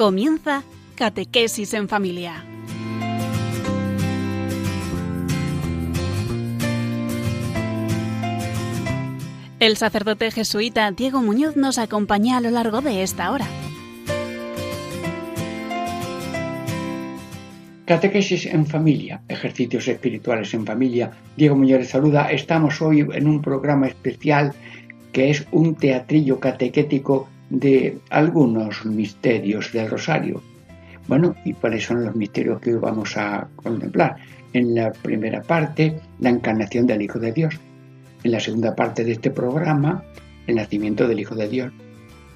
Comienza Catequesis en Familia. El sacerdote jesuita Diego Muñoz nos acompaña a lo largo de esta hora. Catequesis en familia, ejercicios espirituales en familia. Diego Muñoz saluda. Estamos hoy en un programa especial que es un teatrillo catequético de algunos misterios del rosario. Bueno, ¿y cuáles son los misterios que hoy vamos a contemplar? En la primera parte, la encarnación del Hijo de Dios. En la segunda parte de este programa, el nacimiento del Hijo de Dios.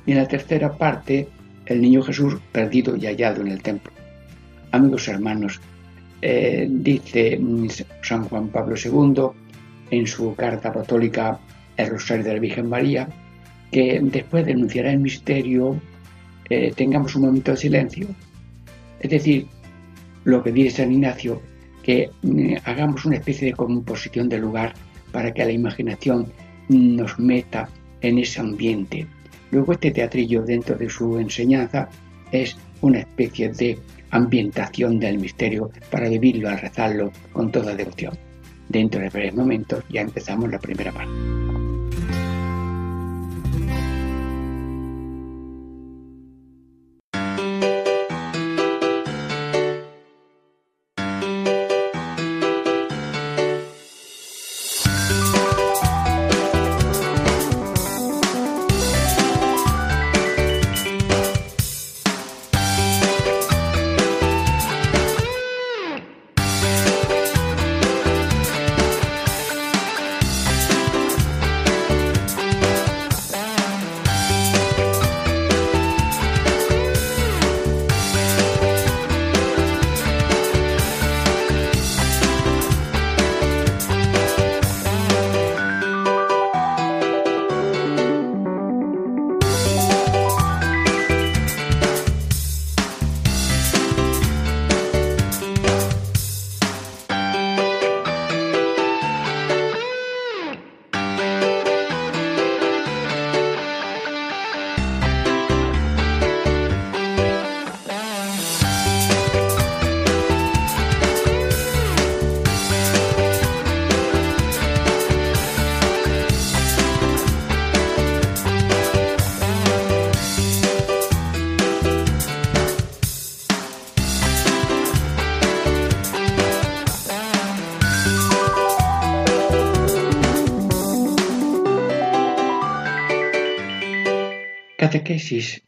Y en la tercera parte, el niño Jesús perdido y hallado en el templo. Amigos hermanos, eh, dice San Juan Pablo II en su carta apostólica El Rosario de la Virgen María, que después de anunciar el misterio eh, tengamos un momento de silencio. Es decir, lo que dice San Ignacio, que mm, hagamos una especie de composición del lugar para que la imaginación nos meta en ese ambiente. Luego este teatrillo dentro de su enseñanza es una especie de ambientación del misterio para vivirlo al rezarlo con toda devoción. Dentro de breves momentos ya empezamos la primera parte.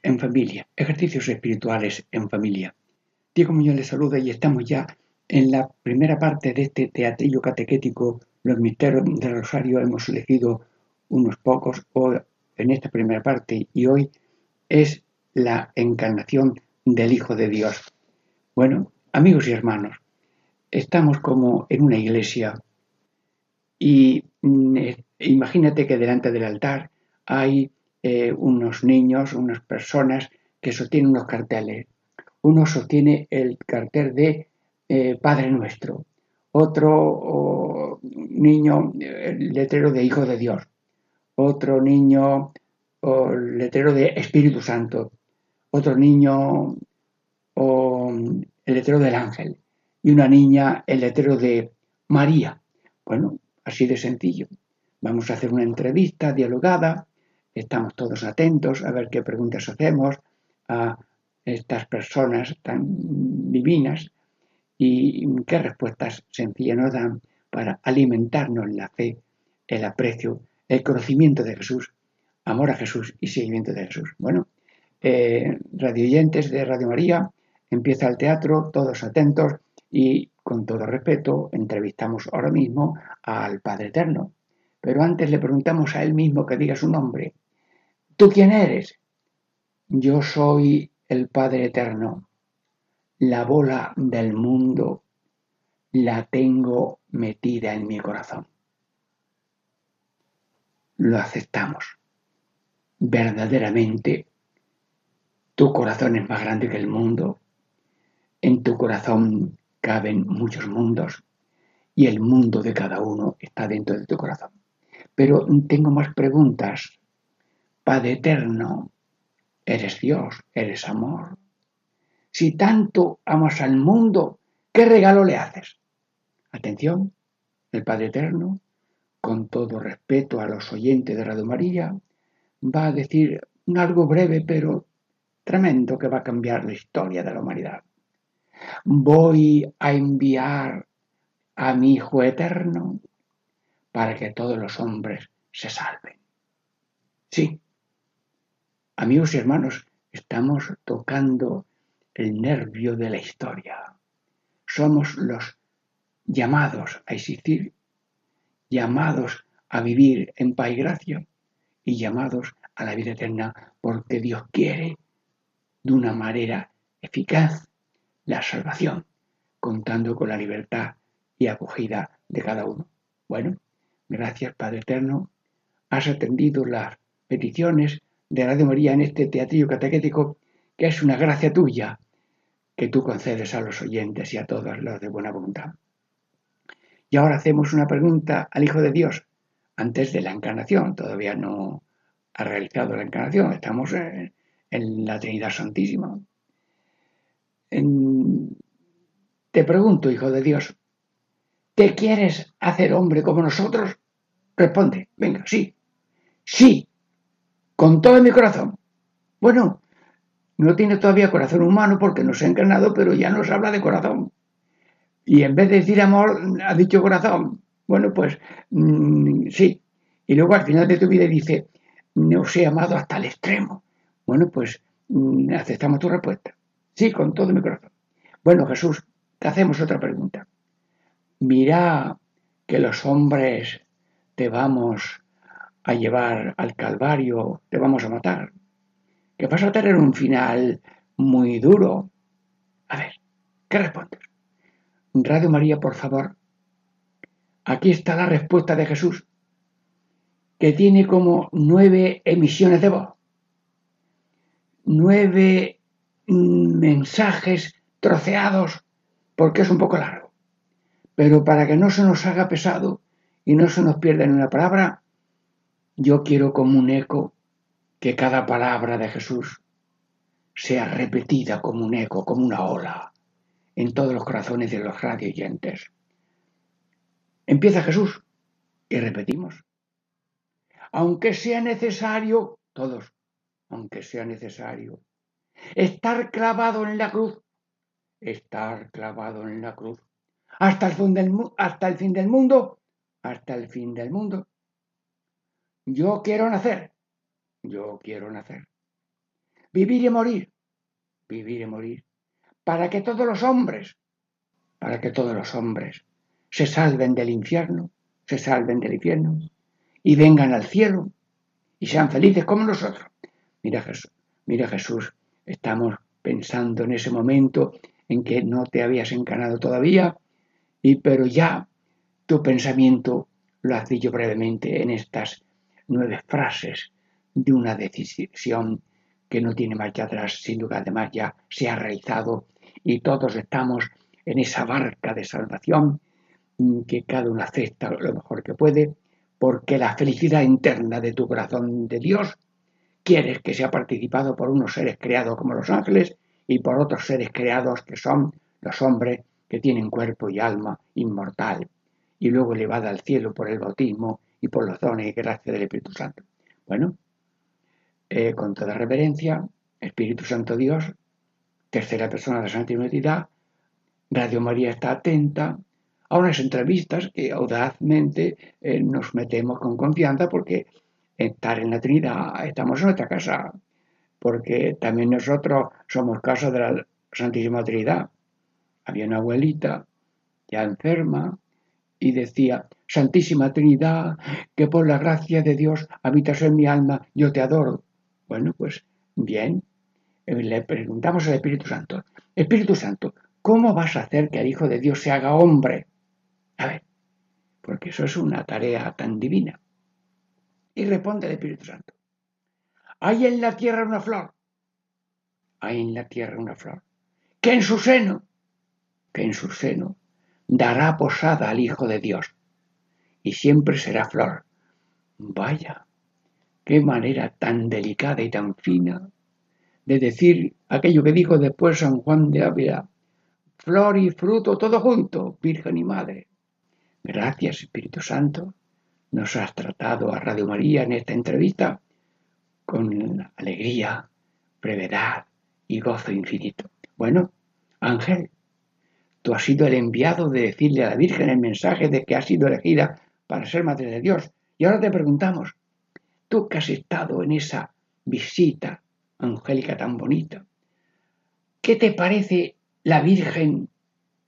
En familia, ejercicios espirituales en familia. Diego Muñoz les saluda y estamos ya en la primera parte de este teatrillo catequético, los misterios del Rosario. Hemos elegido unos pocos en esta primera parte y hoy es la encarnación del Hijo de Dios. Bueno, amigos y hermanos, estamos como en una iglesia y mm, imagínate que delante del altar hay eh, unos niños, unas personas que sostienen unos carteles. Uno sostiene el cartel de eh, Padre Nuestro, otro niño el letrero de Hijo de Dios, otro niño o letrero de Espíritu Santo, otro niño el letrero del ángel y una niña el letrero de María. Bueno, así de sencillo. Vamos a hacer una entrevista dialogada estamos todos atentos a ver qué preguntas hacemos a estas personas tan divinas y qué respuestas sencillas nos dan para alimentarnos la fe, el aprecio, el conocimiento de Jesús, amor a Jesús y seguimiento de Jesús. Bueno, eh, radioyentes de Radio María, empieza el teatro, todos atentos y con todo respeto entrevistamos ahora mismo al Padre Eterno. Pero antes le preguntamos a él mismo que diga su nombre. ¿Tú quién eres? Yo soy el Padre Eterno. La bola del mundo la tengo metida en mi corazón. Lo aceptamos. Verdaderamente, tu corazón es más grande que el mundo. En tu corazón caben muchos mundos y el mundo de cada uno está dentro de tu corazón. Pero tengo más preguntas Padre eterno, eres Dios, eres amor. Si tanto amas al mundo, ¿qué regalo le haces? Atención, el Padre Eterno, con todo respeto a los oyentes de Radio María, va a decir algo breve pero tremendo que va a cambiar la historia de la humanidad. Voy a enviar a mi Hijo Eterno para que todos los hombres se salven. Sí, amigos y hermanos, estamos tocando el nervio de la historia. Somos los llamados a existir, llamados a vivir en paz y gracia y llamados a la vida eterna porque Dios quiere de una manera eficaz la salvación, contando con la libertad y acogida de cada uno. Bueno, gracias Padre Eterno, has atendido las peticiones de Radio María en este teatrillo catequético, que es una gracia tuya que tú concedes a los oyentes y a todos los de buena voluntad. Y ahora hacemos una pregunta al Hijo de Dios antes de la encarnación. Todavía no ha realizado la encarnación. Estamos en, la Trinidad Santísima. te pregunto, Hijo de Dios, ¿te quieres hacer hombre como nosotros? Responde, venga, sí, sí, con todo mi corazón. Bueno, no tiene todavía corazón humano porque no se ha encarnado, pero ya nos habla de corazón. Y en vez de decir amor, ha dicho corazón. Bueno, pues mm, sí. Y luego al final de tu vida dice, no os he amado hasta el extremo. Bueno, pues mm, aceptamos tu respuesta. Sí, con todo mi corazón. Bueno, Jesús, te hacemos otra pregunta. Mira que los hombres te vamos a llevar al Calvario, te vamos a matar que vas a tener un final muy duro. A ver, ¿qué respondes? Radio María, por favor. Aquí está la respuesta de Jesús, que tiene como nueve emisiones de voz, nueve mensajes troceados, porque es un poco largo. Pero para que no se nos haga pesado y no se nos pierda en una palabra, yo quiero como un eco que cada palabra de Jesús sea repetida como un eco, como una ola, en todos los corazones de los radioyentes. Empieza Jesús y repetimos. Aunque sea necesario, todos, aunque sea necesario, estar clavado en la cruz, estar clavado en la cruz, hasta el fin del, hasta el fin del mundo, hasta el fin del mundo. Yo quiero nacer yo quiero nacer. Vivir y morir, vivir y morir, para que todos los hombres, para que todos los hombres se salven del infierno, se salven del infierno y vengan al cielo y sean felices como nosotros. Mira Jesús, mira Jesús, estamos pensando en ese momento en que no te habías encarnado todavía, y pero ya tu pensamiento lo has dicho brevemente en estas nueve frases de una decisión que no tiene marcha atrás, sin duda además ya se ha realizado y todos estamos en esa barca de salvación mm, que cada uno acepta lo mejor que puede, porque la felicidad interna de tu corazón de Dios quieres que sea participado por unos seres creados como los ángeles y por otros seres creados que son los hombres que tienen cuerpo y alma inmortal. Y luego elevada al cielo por el bautismo y por los dones y gracias del Espíritu Santo. Bueno, eh, con toda reverencia, Espíritu Santo Dios, tercera persona de la Santa Unidad, Radio María está atenta a unas entrevistas que audazmente eh, nos metemos con confianza porque estar en la Trinidad estamos en nuestra casa, porque también nosotros somos casa de la Santísima Trinidad. Había una abuelita ya enferma y decía, Santísima Trinidad, que por la gracia de Dios habitas en mi alma, yo te adoro. Bueno, pues bien, eh, le preguntamos al Espíritu Santo, Espíritu Santo, ¿cómo vas a hacer que el Hijo de Dios se haga hombre? A ver, porque eso es una tarea tan divina. Y responde el Espíritu Santo, hay en la tierra una flor, hay en la tierra una flor, que en su seno, que en su seno dará posada al Hijo de Dios, y siempre será flor. Vaya, qué manera tan delicada y tan fina de decir aquello que dijo después San Juan de Ávila, flor y fruto todo junto, Virgen y Madre. Gracias, Espíritu Santo, nos has tratado a Radio María en esta entrevista con alegría, brevedad y gozo infinito. Bueno, Ángel, tú has sido el enviado de decirle a la Virgen el mensaje de que ha sido elegida para ser Madre de Dios. Y ahora te preguntamos, tú que has estado en esa visita angélica tan bonita, ¿qué te parece la Virgen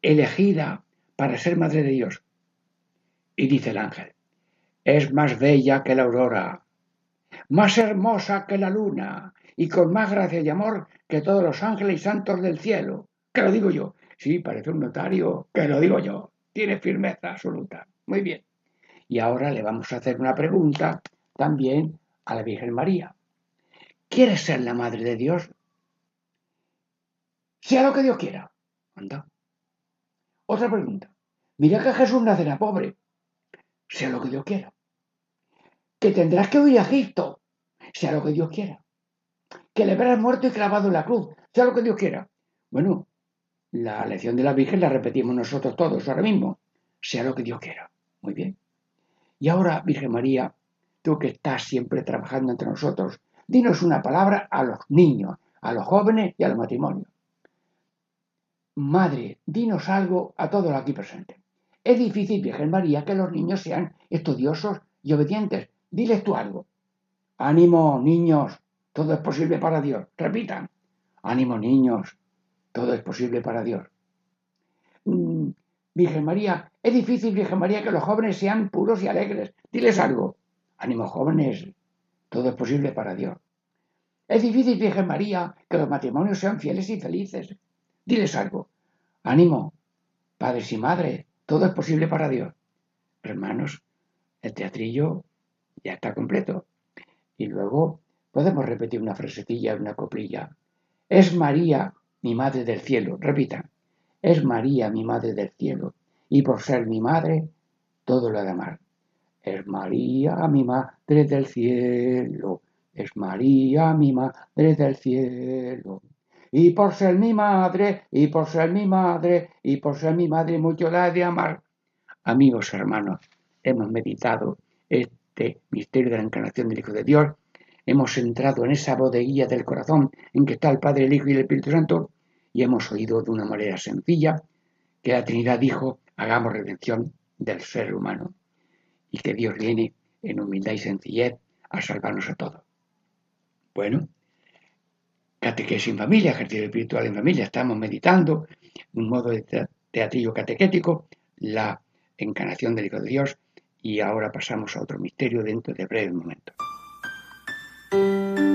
elegida para ser Madre de Dios? Y dice el ángel, es más bella que la aurora, más hermosa que la luna y con más gracia y amor que todos los ángeles y santos del cielo. Que lo digo yo. Sí, parece un notario, que lo digo yo. Tiene firmeza absoluta. Muy bien. Y ahora le vamos a hacer una pregunta también a la Virgen María. ¿Quieres ser la Madre de Dios? Sea lo que Dios quiera. Anda. Otra pregunta. Mira que Jesús nacerá pobre sea lo que Dios quiera. Que tendrás que huir a Egipto, sea lo que Dios quiera. Que le verás muerto y clavado en la cruz, sea lo que Dios quiera. Bueno, la lección de la Virgen la repetimos nosotros todos ahora mismo, sea lo que Dios quiera. Muy bien. Y ahora, Virgen María, tú que estás siempre trabajando entre nosotros, dinos una palabra a los niños, a los jóvenes y a los matrimonios. Madre, dinos algo a todos aquí presentes. Es difícil, Virgen María, que los niños sean estudiosos y obedientes. Diles tú algo. Ánimo, niños, todo es posible para Dios. Repitan. Ánimo, niños, todo es posible para Dios. Mm, Virgen María, es difícil, Virgen María, que los jóvenes sean puros y alegres. Diles algo. Ánimo, jóvenes, todo es posible para Dios. Es difícil, Virgen María, que los matrimonios sean fieles y felices. Diles algo. Ánimo, padres y madres, todo es posible para Dios. Hermanos, el teatrillo ya está completo. Y luego podemos repetir una frasecilla, una coplilla. Es María, mi madre del cielo. Repitan. Es María, mi madre del cielo. Y por ser mi madre, todo lo ha de amar. Es María, mi madre del cielo. Es María, mi madre del cielo y por ser mi madre, y por ser mi madre, y por ser mi madre mucho la he de amar. Amigos hermanos, hemos meditado este misterio de la encarnación del Hijo de Dios, hemos entrado en esa bodeguilla del corazón en que está el Padre, el Hijo y el Espíritu Santo, y hemos oído de una manera sencilla que la Trinidad dijo, hagamos redención del ser humano, y que Dios viene en humildad y sencillez a salvarnos a todos. Bueno, catequesis en familia, ejercicio espiritual en familia. Estamos meditando un modo de teatrillo catequético, la encarnación del Hijo de Dios, y ahora pasamos a otro misterio dentro de breve momento. Y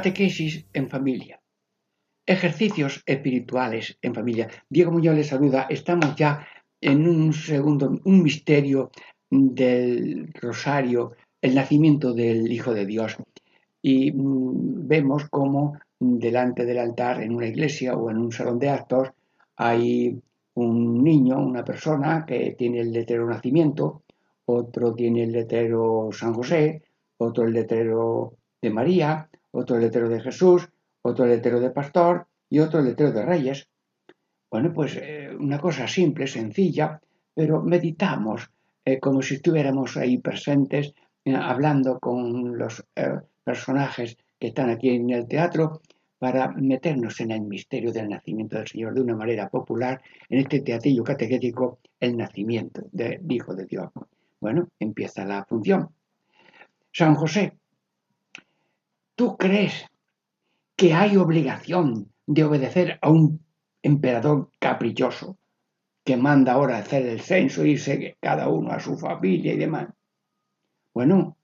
Catequesis en familia. Ejercicios espirituales en familia. Diego Muñoz les saluda. Estamos ya en un segundo, un misterio del rosario, el nacimiento del Hijo de Dios. Y mm, vemos cómo delante del altar en una iglesia o en un salón de actos hay un niño, una persona que tiene el letrero nacimiento, otro tiene el letrero San José, otro el letrero de María, otro letrero de Jesús, otro letrero de Pastor y otro letrero de Reyes. Bueno, pues eh, una cosa simple, sencilla, pero meditamos eh, como si estuviéramos ahí presentes, eh, hablando con los personajes que están aquí en el teatro, para meternos en el misterio del nacimiento del Señor de una manera popular, en este teatrillo catequético, el nacimiento del Hijo de Dios. Bueno, empieza la función. San José, ¿Tú crees que hay obligación de obedecer a un emperador caprichoso que manda ahora hacer el censo, irse cada uno a su familia y demás? Bueno,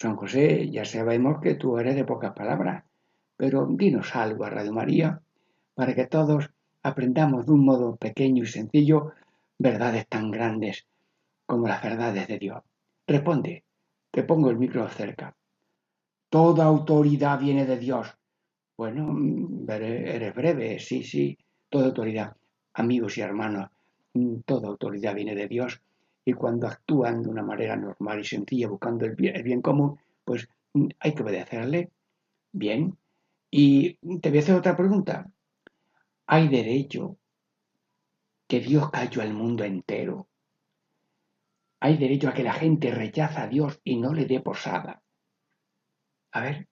San José, ya sabemos que tú eres de pocas palabras, pero dinos algo a Radio María para que todos aprendamos de un modo pequeño y sencillo verdades tan grandes como las verdades de Dios. Responde, te pongo el micro cerca. Toda autoridad viene de Dios. Bueno, mm, eres breve, sí, sí, toda autoridad. Amigos y hermanos, mm, toda autoridad viene de Dios y cuando actúan de una manera normal y sencilla buscando el bien, común, pues mm, hay que obedecerle. Bien. Y te voy a hacer otra pregunta. ¿Hay derecho que Dios cayó al mundo entero? ¿Hay derecho a que la gente rechaza a Dios y no le dé posada? A ver,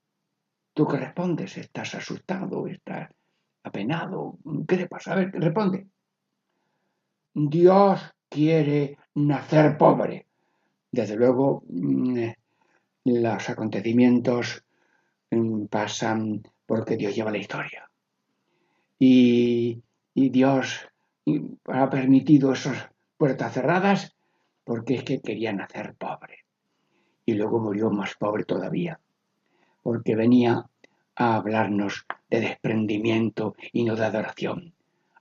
¿tú qué respondes? ¿Estás asustado? ¿Estás apenado? ¿Qué te pasa? A ver, responde. Dios quiere nacer pobre. Desde luego, mm, los acontecimientos mm, pasan porque Dios lleva la historia. Y, y Dios ha permitido esas puertas cerradas porque es que quería nacer pobre. Y luego murió más pobre todavía porque venía a hablarnos de desprendimiento y no de adoración.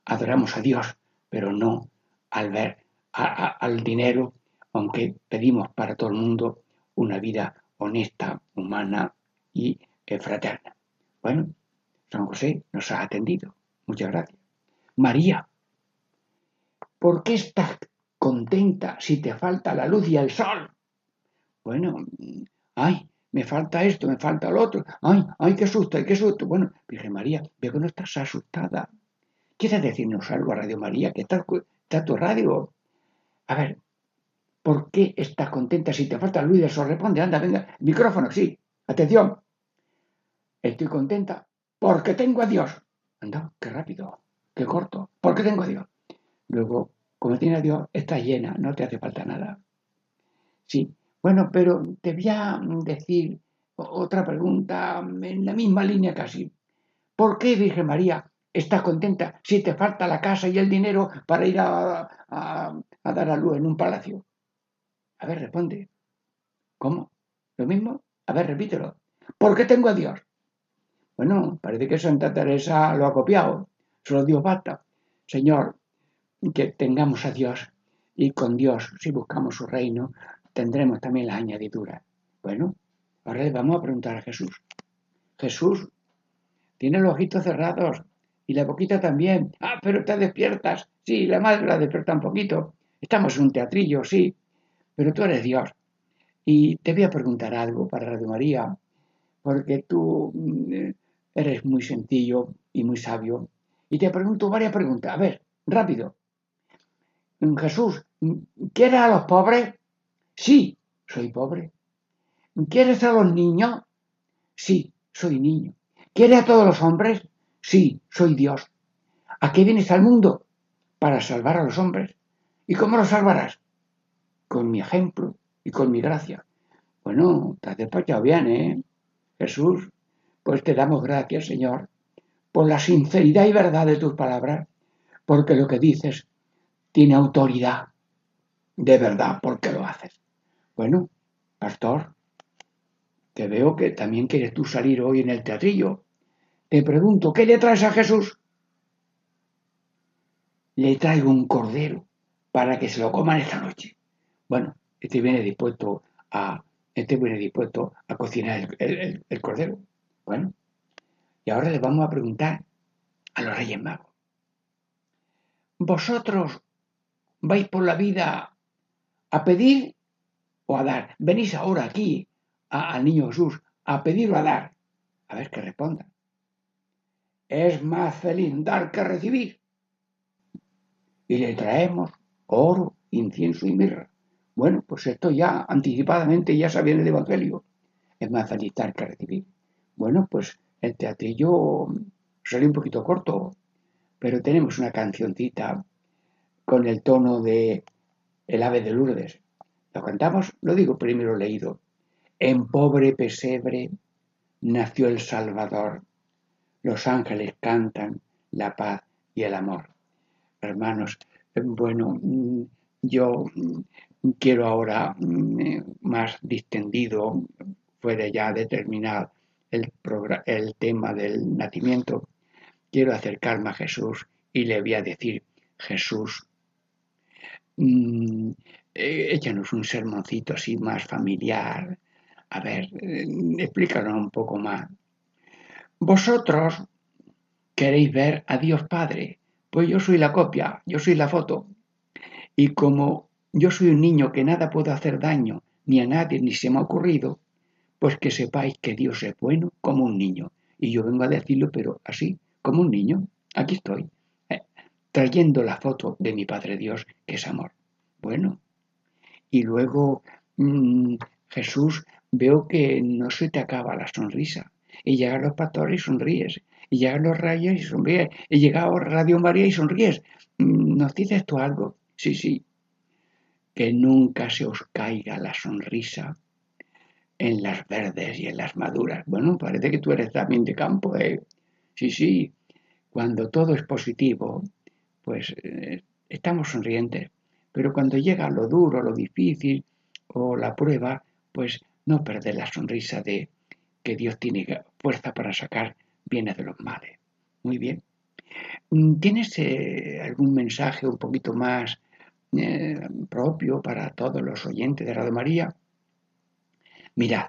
Adoramos a Dios, pero no al ver al dinero, aunque pedimos para todo el mundo una vida honesta, humana y eh, fraterna. Bueno, San José nos ha atendido. Muchas gracias. María, ¿por qué estás contenta si te falta la luz y el sol? Bueno, ay, me falta esto, me falta lo otro. Ay, ay, qué susto, qué susto. Bueno, Virgen María, veo que no estás asustada. ¿Quieres decirnos algo a Radio María? Que está, está tu radio. A ver, ¿por qué estás contenta si te falta Luis de Sol? Responde, anda, venga, micrófono, sí. Atención. Estoy contenta porque tengo a Dios. Anda, qué rápido, qué corto. ¿Por qué tengo a Dios? Luego, como tienes a Dios, estás llena, no te hace falta nada. Sí, bueno, pero te voy a decir otra pregunta en la misma línea casi. ¿Por qué, Virgen María, estás contenta si te falta la casa y el dinero para ir a, dar a luz en un palacio? A ver, responde. ¿Cómo? ¿Lo mismo? A ver, repítelo. ¿Por qué tengo a Dios? Bueno, parece que Santa Teresa lo ha copiado. Solo Dios basta. Señor, que tengamos a Dios y con Dios, si buscamos su reino, tendremos también las añadiduras. Bueno, ahora vamos a preguntar a Jesús. Jesús, tiene los ojitos cerrados y la boquita también. Ah, pero te despiertas. Sí, la madre la despierta un poquito. Estamos en un teatrillo, sí, pero tú eres Dios. Y te voy a preguntar algo para Radio María, porque tú mm, eres muy sencillo y muy sabio. Y te pregunto varias preguntas. A ver, rápido. Jesús, ¿quieres a los pobres? Sí, soy pobre. ¿Quieres a los niños? Sí, soy niño. ¿Quieres a todos los hombres? Sí, soy Dios. ¿A qué vienes al mundo? Para salvar a los hombres. ¿Y cómo los salvarás? Con mi ejemplo y con mi gracia. Bueno, te has despachado bien, ¿eh? Jesús, pues te damos gracias, Señor, por la sinceridad y verdad de tus palabras, porque lo que dices tiene autoridad de verdad, porque lo haces. Bueno, pastor, te veo que también quieres tú salir hoy en el teatrillo. Te pregunto, ¿qué le traes a Jesús? Le traigo un cordero para que se lo coman esta noche. Bueno, este viene dispuesto a, este viene dispuesto a cocinar el, el cordero. Bueno, y ahora le vamos a preguntar a los Reyes Magos. ¿Vosotros vais por la vida a pedir o a dar? Venís ahora aquí al niño Jesús a pedir o a dar. A ver qué respondan. Es más feliz dar que recibir. Y le traemos oro, incienso y mirra. Bueno, pues esto ya anticipadamente ya sabía en el Evangelio. Es más feliz dar que recibir. Bueno, pues el teatrillo salió un poquito corto, pero tenemos una cancioncita con el tono de El ave de Lourdes. Lo cantamos, lo digo primero leído. En pobre pesebre nació el Salvador. Los ángeles cantan la paz y el amor. Hermanos, bueno, mm, yo mm, quiero ahora mm, más distendido, fuera ya determinado el, el tema del nacimiento, quiero acercarme a Jesús y le voy a decir, Jesús, eh, un sermoncito así más familiar, a ver, eh, un poco más. Vosotros queréis ver a Dios Padre, pues yo soy la copia, yo soy la foto. Y como yo soy un niño que nada puedo hacer daño, ni a nadie, ni se me ha ocurrido, pues que sepáis que Dios es bueno como un niño. Y yo vengo a decirlo, pero así, como un niño. Aquí estoy, eh, trayendo la foto de mi Padre Dios, que es amor. Bueno, y luego mm, Jesús veo que no se te acaba la sonrisa. Y llegan los pastores y sonríes. Y llegan los rayos y sonríes. Y llega Radio María y sonríes. Mm, ¿Nos dices tú algo? Sí, sí. Que nunca se os caiga la sonrisa en las verdes y en las maduras. Bueno, parece que tú eres también de campo, ¿eh? Sí, sí. Cuando todo es positivo, pues eh, estamos sonrientes. Pero cuando llega lo duro, lo difícil o la prueba, pues no perder la sonrisa de que Dios tiene fuerza para sacar bienes de los males. Muy bien. Mm, ¿Tienes eh, algún mensaje un poquito más eh, propio para todos los oyentes de Radio María? Mirad,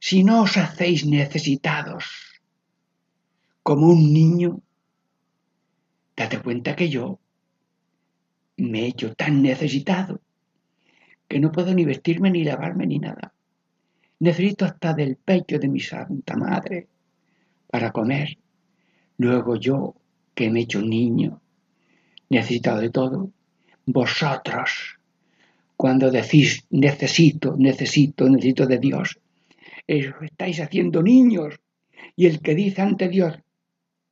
si no os hacéis necesitados como un niño, date cuenta que yo me he hecho tan necesitado que no puedo ni vestirme, ni lavarme, ni nada. Necesito hasta del pecho de mi Santa Madre para comer. Luego yo, que me he hecho niño, necesitado de todo, vosotros, cuando decís necesito, necesito, necesito de Dios, estáis haciendo niños. Y el que dice ante Dios,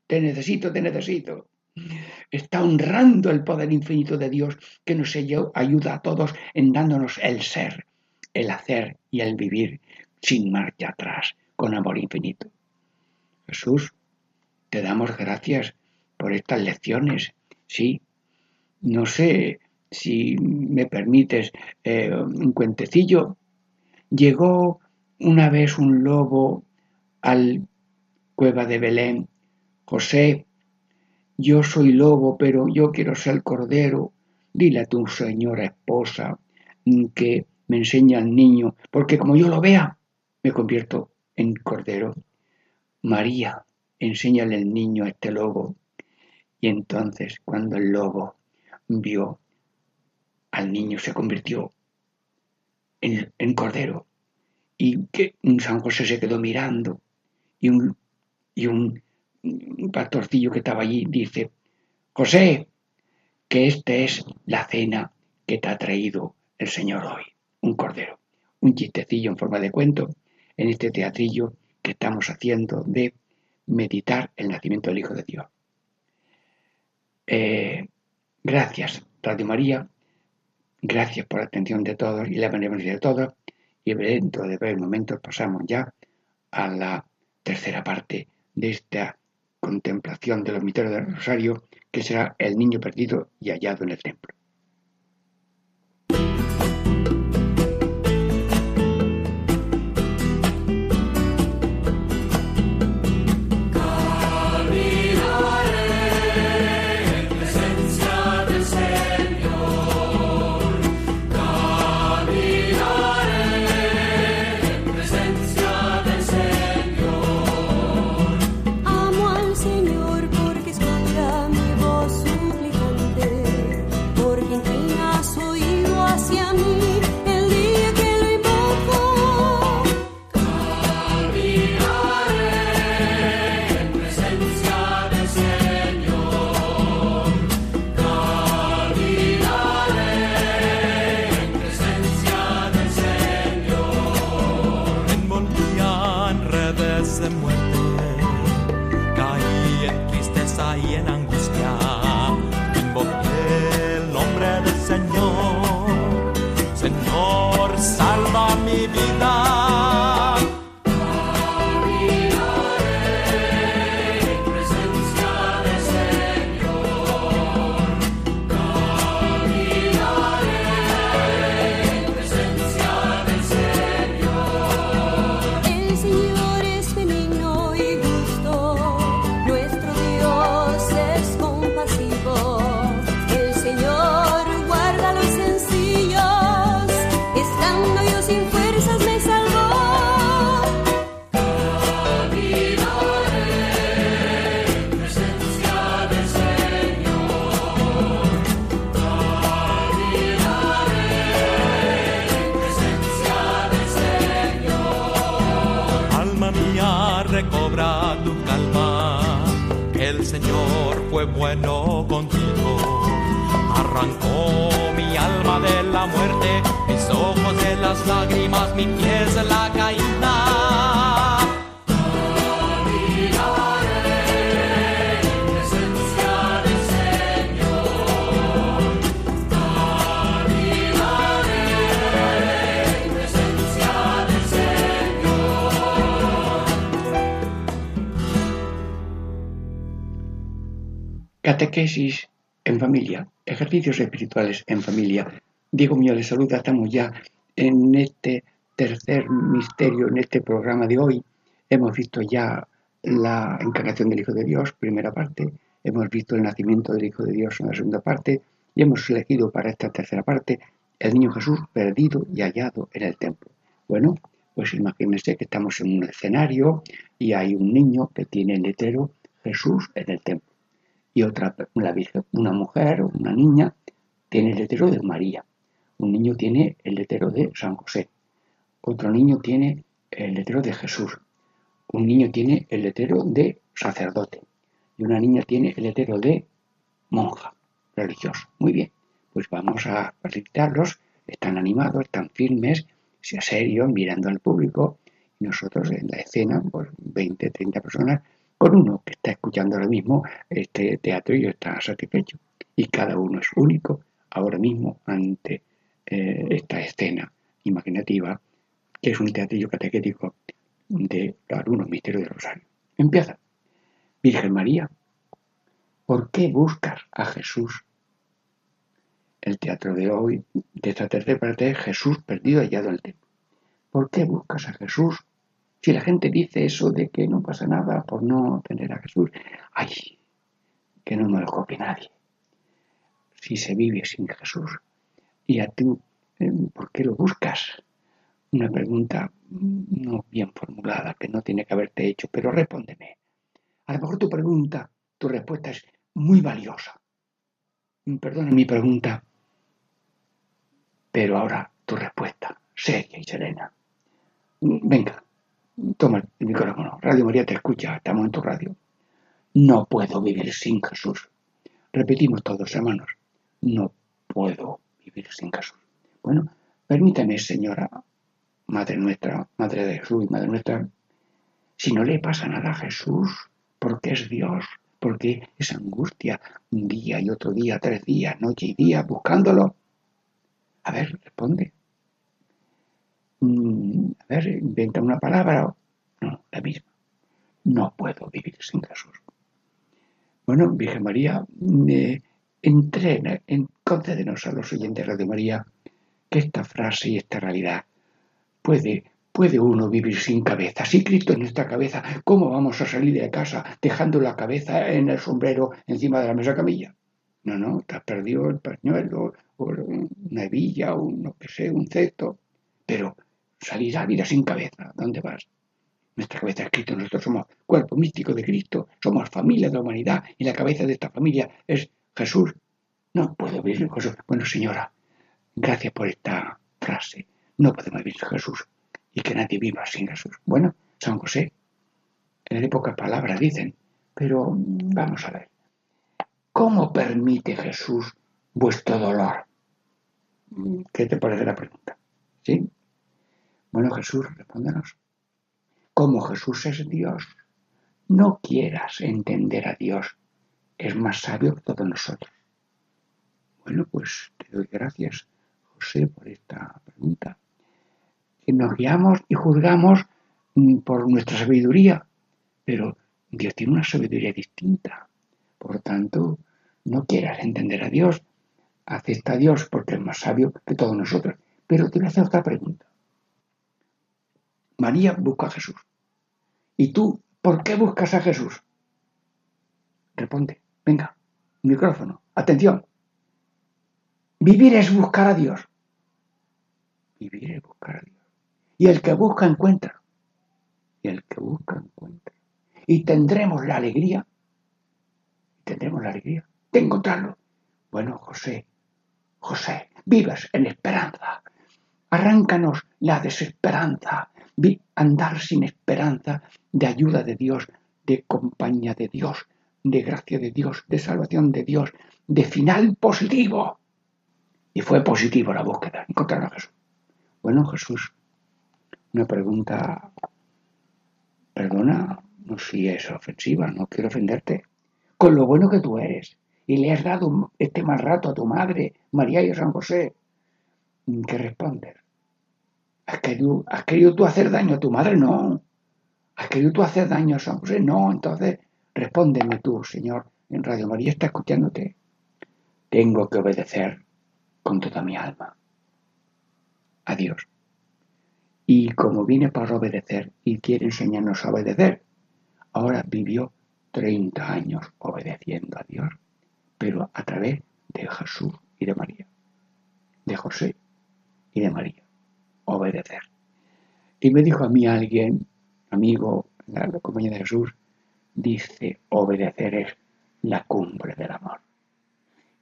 te necesito, te necesito, está honrando el poder infinito de Dios que nos ayuda a todos en dándonos el ser, el hacer y el vivir sin marcha atrás, con amor infinito. Jesús, te damos gracias por estas lecciones. Sí, no sé si me permites eh, un cuentecillo. Llegó una vez un lobo al cueva de Belén. José yo soy lobo, pero yo quiero ser cordero. Dile a tu señora esposa que me enseñe al niño, porque como yo lo vea, me convierto en cordero. María, enséñale al niño a este lobo. Y entonces, cuando el lobo vio al niño, se convirtió en, en cordero. Y que San José se quedó mirando. Y un, y un un pastorcillo que estaba allí dice, José, que esta es la cena que te ha traído el Señor hoy, un cordero, un chistecillo en forma de cuento en este teatrillo que estamos haciendo de meditar el nacimiento del Hijo de Dios. Eh, gracias, Radio María, gracias por la atención de todos y la benevolencia de todos, y dentro de breves momentos pasamos ya a la tercera parte de esta contemplación de los misterios del Rosario, que será el niño perdido y hallado en el templo. Señor Catequesis en familia, ejercicios espirituales en familia. Diego Muñoz les saluda, estamos ya en este tercer misterio, en este programa de hoy. Hemos visto ya la encarnación del Hijo de Dios, primera parte, hemos visto el nacimiento del Hijo de Dios en la segunda parte, y hemos elegido para esta tercera parte el niño Jesús perdido y hallado en el templo. Bueno, pues imagínense que estamos en un escenario y hay un niño que tiene el letrero Jesús en el templo y otra, la virgen, una mujer una niña tiene el letrero de María, un niño tiene el letrero de San José, otro niño tiene el letrero de Jesús, un niño tiene el letrero de sacerdote. Y una niña tiene el letrero de monja religiosa. Muy bien, pues vamos a felicitarlos, están animados, están firmes, sea serio, mirando al público. Y nosotros en la escena, pues 20, 30 personas con uno que está escuchando ahora mismo este teatro y está satisfecho. Y cada uno es único ahora mismo ante eh, esta escena imaginativa, que es un teatrillo catequético de algunos misterios del Rosario. Empieza. Virgen María, ¿por qué buscas a Jesús? El teatro de hoy, de esta tercera parte, es Jesús perdido hallado en el templo. ¿Por qué buscas a Jesús si la gente dice eso de que no pasa nada por no tener a Jesús, ay, que no me lo copie nadie. Si se vive sin Jesús y a tú, ¿por qué lo buscas? Una pregunta no bien formulada que no tiene que haberte hecho, pero respóndeme. A lo mejor tu pregunta, tu respuesta es muy valiosa. Perdona mi pregunta, pero ahora tu respuesta, seria y serena. Venga, Toma el micrófono. Radio María te escucha. Estamos en tu radio. No puedo vivir sin Jesús. Repetimos todos, hermanos. No puedo vivir sin Jesús. Bueno, permítame, señora, Madre nuestra, Madre de Jesús y Madre nuestra, si no le pasa nada a Jesús, porque es Dios, porque es angustia, un día y otro día, tres días, noche y día, buscándolo. A ver, responde. A ver, inventa una palabra. No, la misma. No puedo vivir sin Jesús. Bueno, Virgen María, eh, entrena, en, concédenos a los oyentes de Radio María que esta frase y esta realidad puede, puede uno vivir sin cabeza. Si Cristo es nuestra cabeza, ¿cómo vamos a salir de casa dejando la cabeza en el sombrero encima de la mesa camilla? No, no, te has perdido el pañuelo, una hebilla, o no que sé, un cesto. Pero salir a vida sin cabeza, ¿dónde vas? Nuestra cabeza es Cristo, nosotros somos cuerpo místico de Cristo, somos familia de la humanidad y la cabeza de esta familia es Jesús. No puedo vivir Jesús. Bueno, señora, gracias por esta frase. No podemos vivir sin Jesús y que nadie viva sin Jesús. Bueno, San José, en pocas palabras dicen, pero vamos a ver. ¿Cómo permite Jesús vuestro dolor? ¿Qué te parece la pregunta? ¿Sí? Bueno, Jesús, respóndenos. Como Jesús es Dios, no quieras entender a Dios. Es más sabio que todos nosotros. Bueno, pues te doy gracias, José, por esta pregunta. que nos guiamos y juzgamos mm, por nuestra sabiduría, pero Dios tiene una sabiduría distinta. Por tanto, no quieras entender a Dios, acepta a Dios porque es más sabio que todos nosotros. Pero te voy a hacer otra pregunta. María busca a Jesús. ¿Y tú por qué buscas a Jesús? Responde, venga, micrófono, atención. Vivir es buscar a Dios. Vivir es buscar a Dios. Y el que busca encuentra. Y el que busca encuentra. Y tendremos la alegría. Tendremos la alegría de encontrarlo. Bueno, José, José, vives en esperanza. Arráncanos la desesperanza. Vi andar sin esperanza de ayuda de Dios, de compañía de Dios, de gracia de Dios, de salvación de Dios, de final positivo. Y fue positivo la búsqueda, encontrar a Jesús. Bueno, Jesús, una pregunta, perdona, no si es ofensiva, no quiero ofenderte. Con lo bueno que tú eres, y le has dado este mal rato a tu madre, María y a San José, ¿qué respondes? ¿Has querido, ¿Has querido tú hacer daño a tu madre? No. ¿Has querido tú hacer daño a San José? No. Entonces, respóndeme tú, Señor, en Radio María está escuchándote. Tengo que obedecer con toda mi alma a Dios. Y como viene para obedecer y quiere enseñarnos a obedecer, ahora vivió 30 años obedeciendo a Dios, pero a través de Jesús y de María, de José y de María, obedecer. Y me dijo a mí alguien, amigo, la compañía de Jesús, dice, obedecer es la cumbre del amor.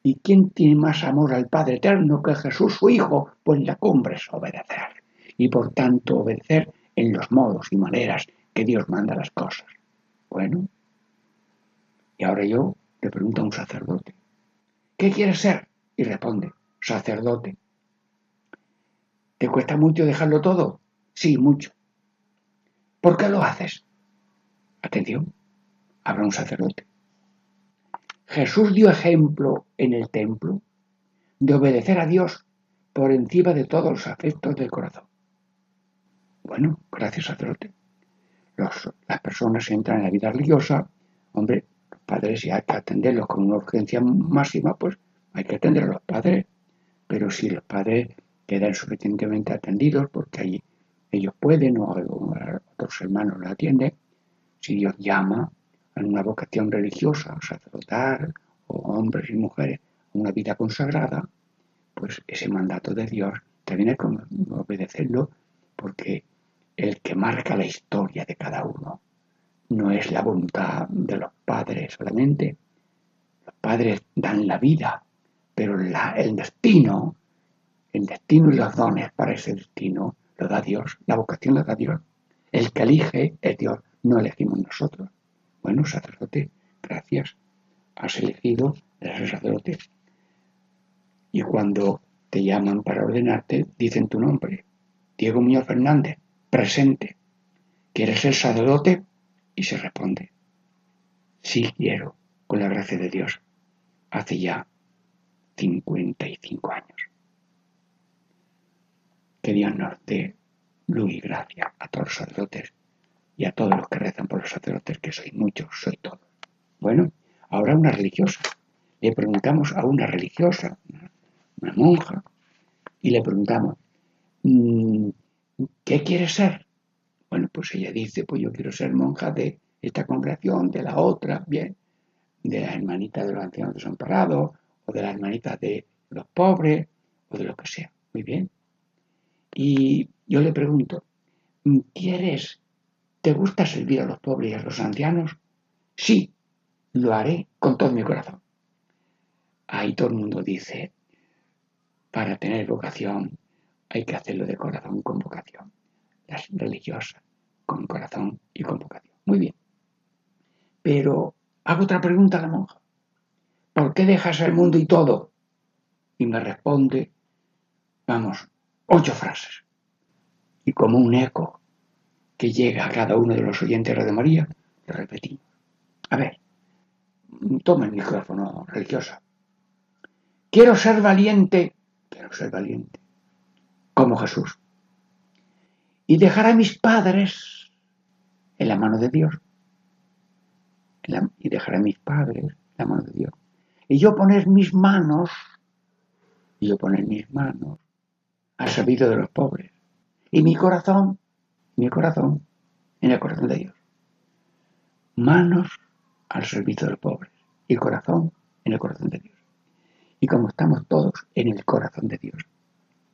¿Y quién tiene más amor al Padre Eterno que Jesús su Hijo? Pues la cumbre es obedecer. Y por tanto obedecer en los modos y maneras que Dios manda las cosas. Bueno, y ahora yo le pregunto a un sacerdote, ¿qué quieres ser? Y responde, sacerdote. ¿Te cuesta mucho dejarlo todo? Sí, mucho. ¿Por qué lo haces? Atención, habrá un sacerdote. Jesús dio ejemplo en el templo de obedecer a Dios por encima de todos los afectos del corazón. Bueno, gracias sacerdote. Las personas entran en la vida religiosa, hombre, los padres si hay que atenderlos con una urgencia máxima, pues hay que atender a los padres. Pero si los padres quedan suficientemente atendidos porque allí ellos pueden o, otros hermanos lo atienden, si Dios llama en una vocación religiosa, sacerdotal, o hombres y mujeres, una vida consagrada, pues ese mandato de Dios también hay que obedecerlo porque el que marca la historia de cada uno no es la voluntad de los padres solamente. Los padres dan la vida, pero la, el destino, el destino y los dones para ese destino lo da Dios, la vocación lo da Dios. El que elige es Dios, no elegimos nosotros. Bueno, sacerdote, gracias. Has elegido el sacerdote. Y cuando te llaman para ordenarte, dicen tu nombre. Diego Muñoz Fernández, presente. ¿Quieres ser sacerdote? Y se responde, sí quiero, con la gracia de Dios. Hace ya 55 años. Que Dios nos luz y gracia a todos los sacerdotes y a todos los que rezan por los sacerdotes, que soy muchos, soy todos. Bueno, ahora una religiosa. Le preguntamos a una religiosa, una monja, y le preguntamos, mm, ¿qué quieres ser? Bueno, pues ella dice, pues yo quiero ser monja de esta congregación, de la otra, bien, de la hermanita de los ancianos desamparados, o de la hermanita de los pobres, o de lo que sea. Muy bien. Y yo le pregunto, ¿quieres ¿Te gusta servir a los pobres y a los ancianos? Sí, lo haré con todo mi corazón. Ahí todo el mundo dice, para tener vocación hay que hacerlo de corazón con vocación. Las religiosas, con corazón y con vocación. Muy bien. Pero hago otra pregunta a la monja. ¿Por qué dejas el mundo y todo? Y me responde, vamos, ocho frases. Y como un eco que llega a cada uno de los oyentes de María, le repetimos. A ver, toma el micrófono, religiosa. Quiero ser valiente, quiero ser valiente, como Jesús. y dejar a mis padres en la mano de Dios. y dejar a mis padres en la mano de Dios. Y yo poner mis manos, y yo poner mis manos al servicio de los pobres. Y mi corazón, mi corazón, en el corazón de Dios. Manos al servicio de los pobres y corazón en el corazón de Dios. Y como estamos todos en el corazón de Dios,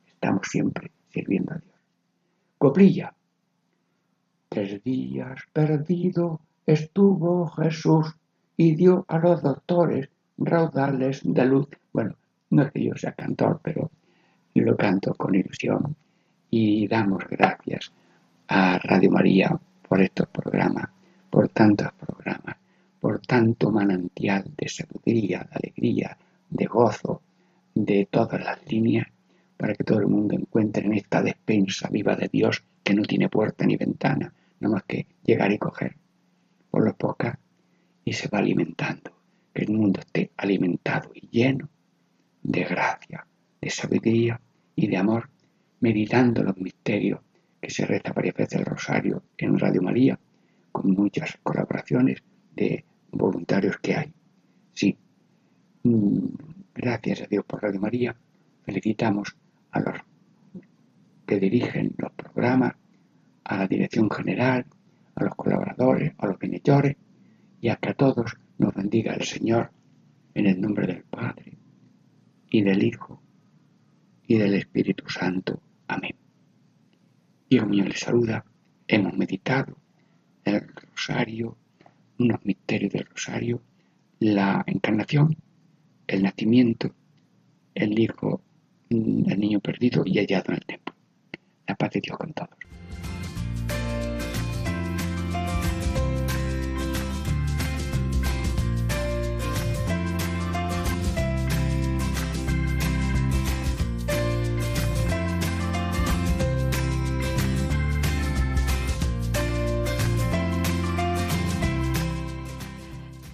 estamos siempre sirviendo a Dios. Coplilla. Tres días perdido estuvo Jesús y dio a los doctores raudales de luz. Bueno, no es que yo sea cantor, pero lo canto con ilusión. Y damos gracias a Radio María por estos programas, por tantos programas, por tanto manantial de sabiduría, de alegría, de gozo, de todas las líneas, para que todo el mundo encuentre en esta despensa viva de Dios que no tiene puerta ni ventana, no más que llegar y coger por lo poca y se va alimentando, que el mundo esté alimentado y lleno de gracia, de sabiduría y de amor, meditando los misterios que se reza varias veces el rosario en Radio María, con muchas colaboraciones de voluntarios que hay. Sí, mm, gracias a Dios por Radio María, felicitamos a los que dirigen los programas, a la dirección general, a los colaboradores, a los benefactores y a que a todos nos bendiga el Señor en el nombre del Padre y del Hijo y del Espíritu Santo. Amén. Dios mío les saluda. Hemos meditado el rosario, unos misterios del rosario, la encarnación, el nacimiento, el hijo, el niño perdido y hallado en el templo. La paz de Dios con todos.